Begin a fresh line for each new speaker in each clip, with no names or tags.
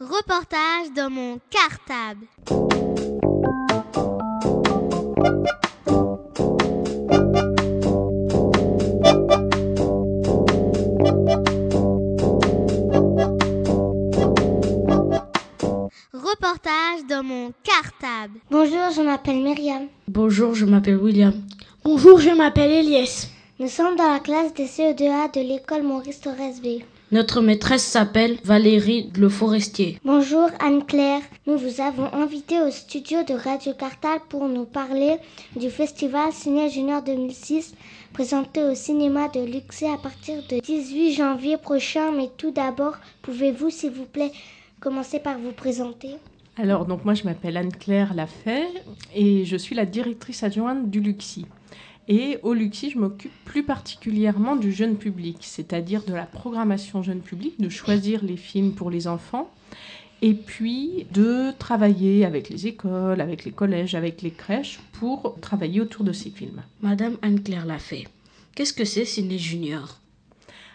Reportage dans mon cartable. Reportage dans mon cartable.
Bonjour, je m'appelle Myriam.
Bonjour, je m'appelle William.
Bonjour, je m'appelle Elias.
Nous sommes dans la classe des CE2A de l'école Maurice Torres B.
Notre maîtresse s'appelle Valérie Le Forestier.
Bonjour Anne-Claire. Nous vous avons invité au studio de Radio Cartal pour nous parler du festival Ciné Junior 2006 présenté au cinéma de Luxé à partir du 18 janvier prochain. Mais tout d'abord, pouvez-vous s'il vous plaît commencer par vous présenter?
Alors, donc moi je m'appelle Anne-Claire Lafay et je suis la directrice adjointe du Luxi. Et au Luxi, je m'occupe plus particulièrement du jeune public, c'est-à-dire de la programmation jeune public, de choisir les films pour les enfants, et puis de travailler avec les écoles, avec les collèges, avec les crèches, pour travailler autour de ces films.
Madame Anne-Claire Lafay, qu'est-ce que c'est Ciné Junior?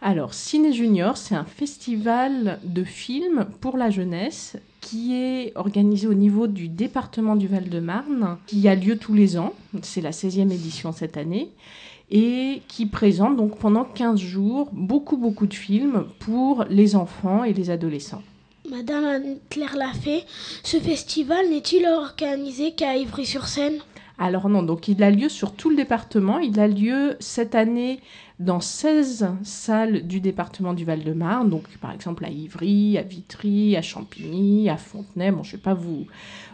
Alors, Ciné Junior, c'est un festival de films pour la jeunesse qui est organisé au niveau du département du Val-de-Marne, qui a lieu tous les ans, c'est la 16e édition cette année, et qui présente donc pendant 15 jours beaucoup beaucoup de films pour les enfants et les adolescents.
Madame Anne-Claire Lafay, ce festival n'est-il organisé qu'à Ivry-sur-Seine?
Alors non, donc il a lieu sur tout le département, il a lieu cette année dans 16 salles du département du Val-de-Marne, donc par exemple à Ivry, à Vitry, à Champigny, à Fontenay, bon je ne vais pas vous,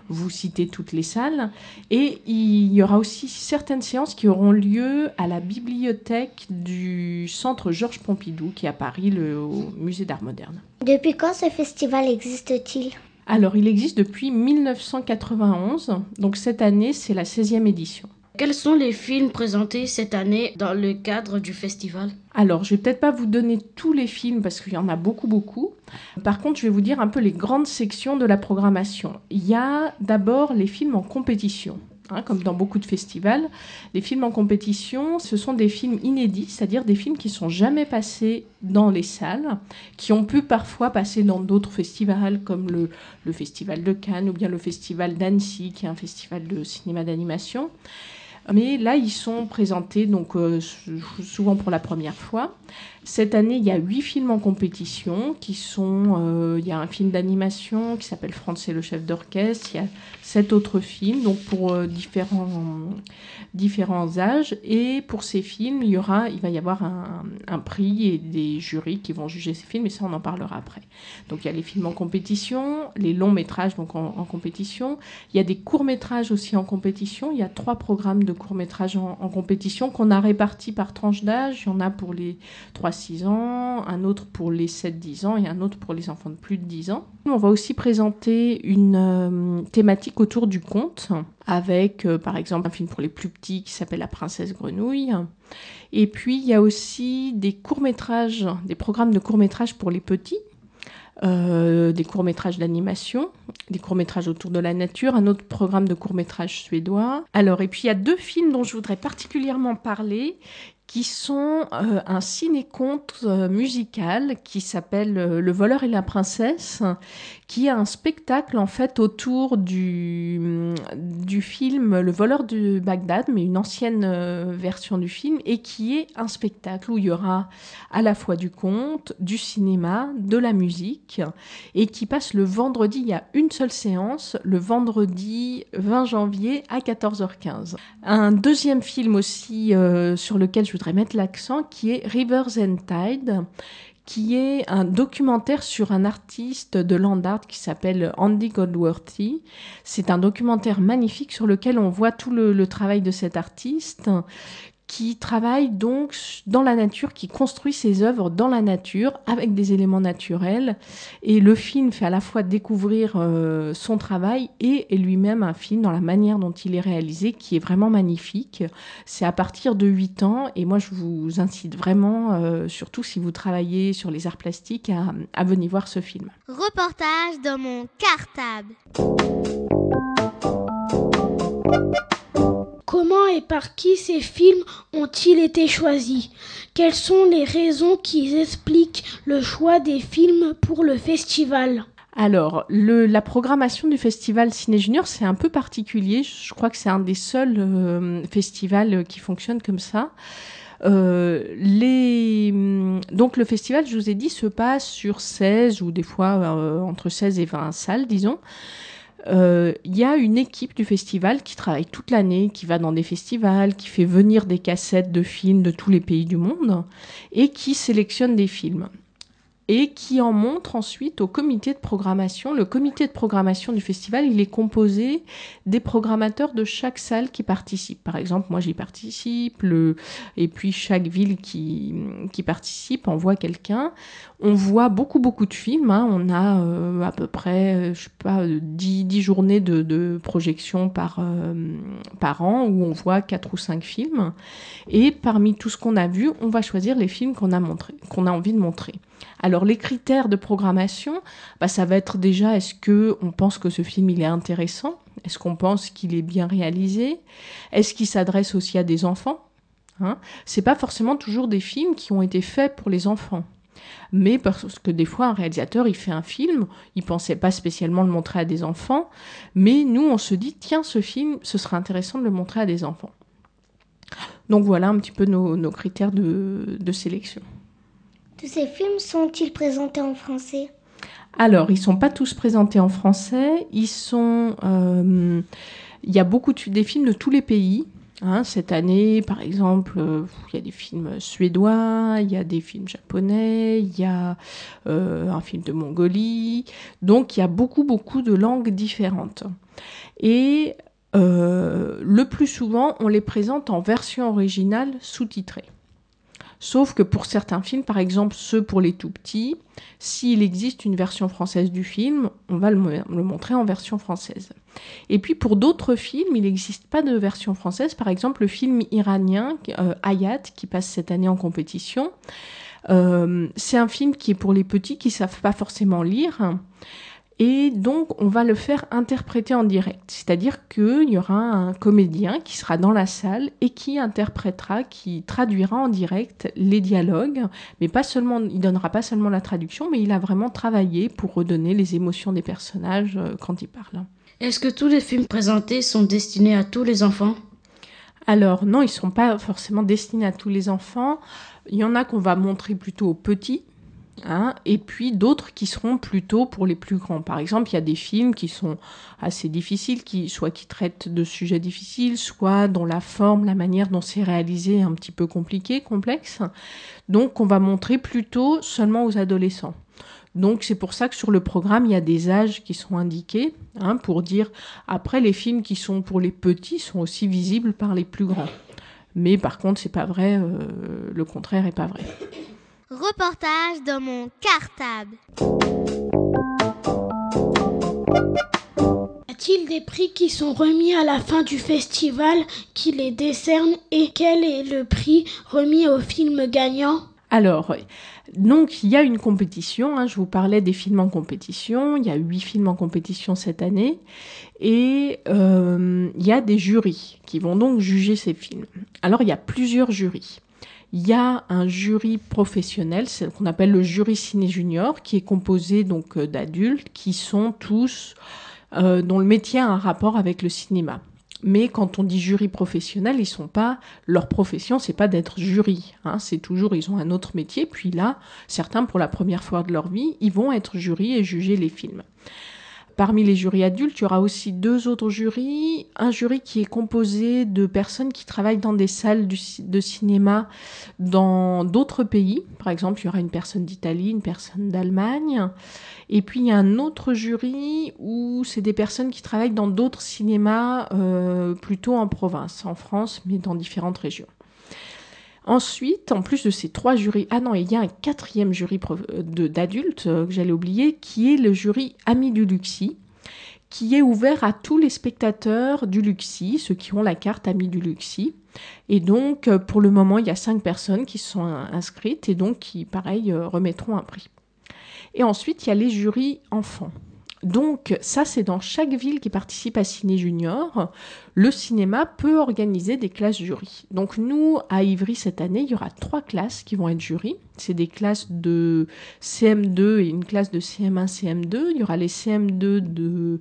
vous citer toutes les salles, et il y aura aussi certaines séances qui auront lieu à la bibliothèque du centre Georges Pompidou, qui est à Paris, le au musée d'art moderne.
Depuis quand ce festival existe-t-il?
Alors il existe depuis 1991, donc cette année c'est la 16e édition.
Quels sont les films présentés cette année dans le cadre du festival?
Alors, je vais peut-être pas vous donner tous les films parce qu'il y en a beaucoup, beaucoup. Par contre, je vais vous dire un peu les grandes sections de la programmation. Il y a d'abord les films en compétition. Hein, comme dans beaucoup de festivals, les films en compétition, ce sont des films inédits, c'est-à-dire des films qui sont jamais passés dans les salles, qui ont pu parfois passer dans d'autres festivals comme le, le Festival de Cannes ou bien le Festival d'Annecy, qui est un festival de cinéma d'animation. Mais là, ils sont présentés donc euh, souvent pour la première fois. Cette année, il y a huit films en compétition qui sont. Euh, il y a un film d'animation qui s'appelle France et le chef d'orchestre. Il y a sept autres films, donc pour euh, différents, différents âges. Et pour ces films, il, y aura, il va y avoir un, un, prix et des jurys qui vont juger ces films, et ça, on en parlera après. Donc il y a les films en compétition, les longs métrages donc en, en compétition. Il y a des courts métrages aussi en compétition. Il y a trois programmes de courts métrages en, en compétition qu'on a répartis par tranche d'âge. Il y en a pour les 3-6 ans, un autre pour les 7-10 ans et un autre pour les enfants de plus de 10 ans. On va aussi présenter une euh, thématique autour du conte avec euh, par exemple un film pour les plus petits qui s'appelle La princesse grenouille. Et puis il y a aussi des courts-métrages, des programmes de courts-métrages pour les petits. Euh, des courts-métrages d'animation, des courts-métrages autour de la nature, un autre programme de courts-métrages suédois. Alors, et puis il y a deux films dont je voudrais particulièrement parler qui sont euh, un ciné-conte euh, musical qui s'appelle euh, Le voleur et la princesse, qui est un spectacle en fait autour du, du film Le voleur de Bagdad, mais une ancienne version du film, et qui est un spectacle où il y aura à la fois du conte, du cinéma, de la musique, et qui passe le vendredi, il y a une seule séance, le vendredi 20 janvier à 14h15. Un deuxième film aussi sur lequel je mettre l'accent, qui est Rivers and Tide, qui est un documentaire sur un artiste de land art qui s'appelle Andy Goldworthy. C'est un documentaire magnifique sur lequel on voit tout le travail de cet artiste qui travaille donc dans la nature, qui construit ses œuvres dans la nature avec des éléments naturels. Et le film fait à la fois découvrir euh, son travail et, et lui-même un film dans la manière dont il est réalisé qui est vraiment magnifique. C'est à partir de 8 ans et moi je vous incite vraiment, euh, surtout si vous travaillez sur les arts plastiques, à venir voir ce film.
Reportage dans mon cartable.
Et par qui ces films ont-ils été choisis? Quelles sont les raisons qui expliquent le choix des films pour le festival?
Alors, la programmation du festival Ciné Junior, c'est un peu particulier. Je crois que c'est un des seuls euh, festivals qui fonctionne comme ça. Euh, les... Donc le festival, je vous ai dit, se passe sur 16 ou des fois euh, entre 16 et 20 salles, disons. Il y a une équipe du festival qui travaille toute l'année, qui va dans des festivals, qui fait venir des cassettes de films de tous les pays du monde et qui sélectionne des films et qui en montre ensuite au comité de programmation. Le comité de programmation du festival, il est composé des programmateurs de chaque salle qui participe. Par exemple, moi j'y participe, le... et puis chaque ville qui, qui participe envoie quelqu'un. On voit beaucoup beaucoup de films, hein. on a euh, à peu près, euh, je sais pas, 10, 10 journées de, de projection par, euh, par an où on voit 4 ou 5 films. Et parmi tout ce qu'on a vu, on va choisir les films qu'on a, montré, qu'on a envie de montrer. Alors les critères de programmation, bah, ça va être déjà est-ce que on pense que ce film il est intéressant, est-ce qu'on pense qu'il est bien réalisé, est-ce qu'il s'adresse aussi à des enfants? Hein? C'est pas forcément toujours des films qui ont été faits pour les enfants. Mais parce que des fois, un réalisateur, il fait un film, il pensait pas spécialement le montrer à des enfants, mais nous, on se dit, tiens, ce film, ce serait intéressant de le montrer à des enfants. Donc voilà un petit peu nos, critères de sélection.
Tous ces films sont-ils présentés en français?
Alors, ils ne sont pas tous présentés en français. Ils sont. Euh, il y a beaucoup de, des films de tous les pays. Hein. cette année, par exemple, euh, il y a des films suédois, il y a des films japonais, il y a euh, un film de Mongolie. Donc, il y a beaucoup, beaucoup de langues différentes. Et le plus souvent, on les présente en version originale sous-titrée. Sauf que pour certains films, par exemple ceux pour les tout petits, s'il existe une version française du film, on va le, montrer en version française. Et puis pour d'autres films, il n'existe pas de version française. Par exemple, le film iranien euh, Hayat, qui passe cette année en compétition, euh, c'est un film qui est pour les petits qui savent pas forcément lire. Et donc, on va le faire interpréter en direct. C'est-à-dire qu'il y aura un comédien qui sera dans la salle et qui interprétera, qui traduira en direct les dialogues. Mais pas seulement, il donnera pas seulement la traduction, mais il a vraiment travaillé pour redonner les émotions des personnages euh, quand il parle.
Est-ce que tous les films présentés sont destinés à tous les enfants?
Alors non, ils ne sont pas forcément destinés à tous les enfants. Il y en a qu'on va montrer plutôt aux petits, Hein, et puis d'autres qui seront plutôt pour les plus grands. Par exemple, il y a des films qui sont assez difficiles, qui, soit qui traitent de sujets difficiles, soit dont la forme, la manière dont c'est réalisé est un petit peu compliqué, complexe. Donc on va montrer plutôt seulement aux adolescents. Donc c'est pour ça que sur le programme, il y a des âges qui sont indiqués, hein, pour dire, après les films qui sont pour les petits sont aussi visibles par les plus grands. Mais par contre, c'est pas vrai, euh, le contraire est pas vrai.
Reportage dans mon cartable.
Y a-t-il des prix qui sont remis à la fin du festival qui les décernent et quel est le prix remis au film gagnant?
Alors, donc il y a une compétition, hein, je vous parlais des films en compétition, il y a huit films en compétition cette année, et euh, il y a des jurys qui vont donc juger ces films. Alors il y a plusieurs jurys il y a un jury professionnel, ce qu'on appelle le jury ciné junior, qui est composé donc euh, d'adultes qui sont tous euh, dont le métier a un rapport avec le cinéma. Mais quand on dit jury professionnel, ils sont pas leur profession, c'est pas d'être jury. Hein, c'est toujours ils ont un autre métier. Puis là, certains pour la première fois de leur vie, ils vont être jury et juger les films. Parmi les jurys adultes, il y aura aussi deux autres jurys. Un jury qui est composé de personnes qui travaillent dans des salles de cinéma dans d'autres pays. Par exemple, il y aura une personne d'Italie, une personne d'Allemagne. Et puis, il y a un autre jury où c'est des personnes qui travaillent dans d'autres cinémas, euh, plutôt en province, en France, mais dans différentes régions. Ensuite, en plus de ces trois jurys, ah non, il y a un quatrième jury d'adultes euh, que j'allais oublier, qui est le jury Ami du Luxi, qui est ouvert à tous les spectateurs du Luxi, ceux qui ont la carte Ami du Luxi. Et donc, euh, pour le moment, il y a cinq personnes qui sont inscrites et donc qui, pareil, euh, remettront un prix. Et ensuite, il y a les jurys enfants. Donc ça, c'est dans chaque ville qui participe à Ciné Junior. Le cinéma peut organiser des classes jury. Donc nous, à Ivry, cette année, il y aura trois classes qui vont être jury. C'est des classes de CM2 et une classe de CM1, CM2. Il y aura les CM2 de,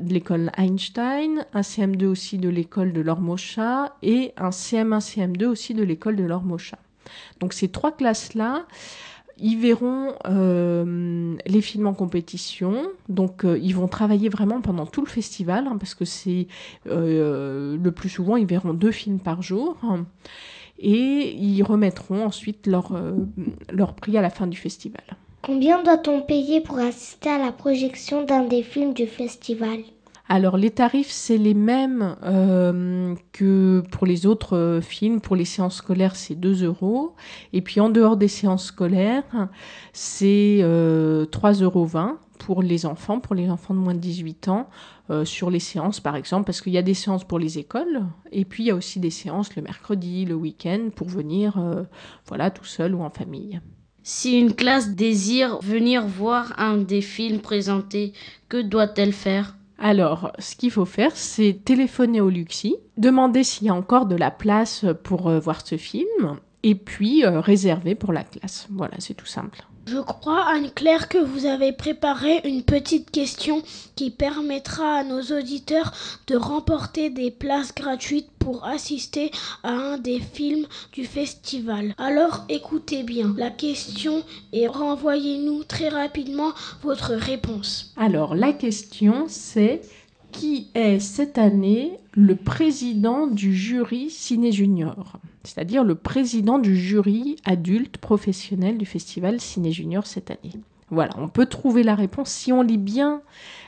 l'école Einstein, un CM2 aussi de l'école de l'Ormocha et un CM1, CM2 aussi de l'école de l'Ormocha. Donc ces trois classes-là, ils verront euh, les films en compétition, donc euh, ils vont travailler vraiment pendant tout le festival, hein, parce que c'est euh, le plus souvent, ils verront deux films par jour, et ils remettront ensuite leur, leur prix à la fin du festival.
Combien doit-on payer pour assister à la projection d'un des films du festival?
Alors les tarifs, c'est les mêmes euh, que pour les autres euh, films. Pour les séances scolaires, c'est 2 euros. Et puis en dehors des séances scolaires, c'est euh, 3,20 euros pour les enfants, pour les enfants de moins de 18 ans, euh, sur les séances par exemple, parce qu'il y a des séances pour les écoles, et puis il y a aussi des séances le mercredi, le week-end, pour venir voilà, tout seul ou en famille.
Si une classe désire venir voir un des films présentés, que doit-elle faire?
Alors, ce qu'il faut faire, c'est téléphoner au Luxi, demander s'il y a encore de la place pour euh, voir ce film, et puis euh, réserver pour la classe. Voilà, c'est tout simple.
Je crois, Anne-Claire, que vous avez préparé une petite question qui permettra à nos auditeurs de remporter des places gratuites pour assister à un des films du festival. Alors écoutez bien la question et renvoyez-nous très rapidement votre réponse.
Alors la question c'est qui est cette année le président du jury Ciné Junior, c'est-à-dire le président du jury adulte professionnel du festival Ciné Junior cette année. Voilà, on peut trouver la réponse si on lit bien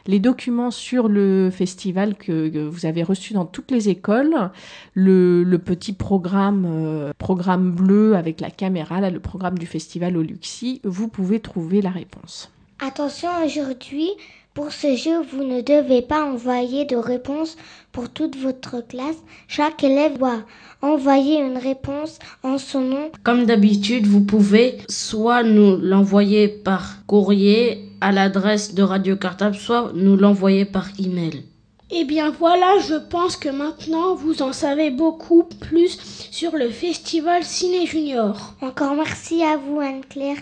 les documents sur le festival que, vous avez reçus dans toutes les écoles, le, petit programme, euh, programme bleu avec la caméra, là, le programme du festival au Luxi, vous pouvez trouver la réponse.
Attention, aujourd'hui, pour ce jeu, vous ne devez pas envoyer de réponse pour toute votre classe. Chaque élève doit envoyer une réponse en son nom.
Comme d'habitude, vous pouvez soit nous l'envoyer par courrier à l'adresse de Radio Cartable, soit nous l'envoyer par email.
Eh bien voilà, je pense que maintenant vous en savez beaucoup plus sur le festival Ciné Junior.
Encore merci à vous Anne-Claire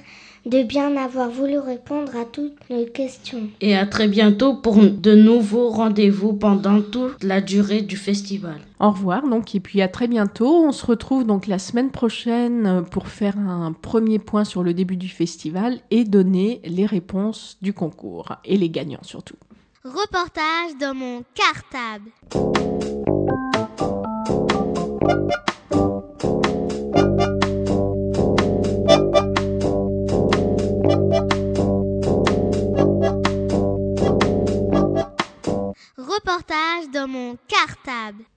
de bien avoir voulu répondre à toutes nos questions.
Et à très bientôt pour de nouveaux rendez-vous pendant toute la durée du festival.
Au revoir donc et puis à très bientôt. On se retrouve donc la semaine prochaine pour faire un premier point sur le début du festival et donner les réponses du concours et les gagnants surtout.
Reportage dans mon cartable. Reportage dans mon cartable.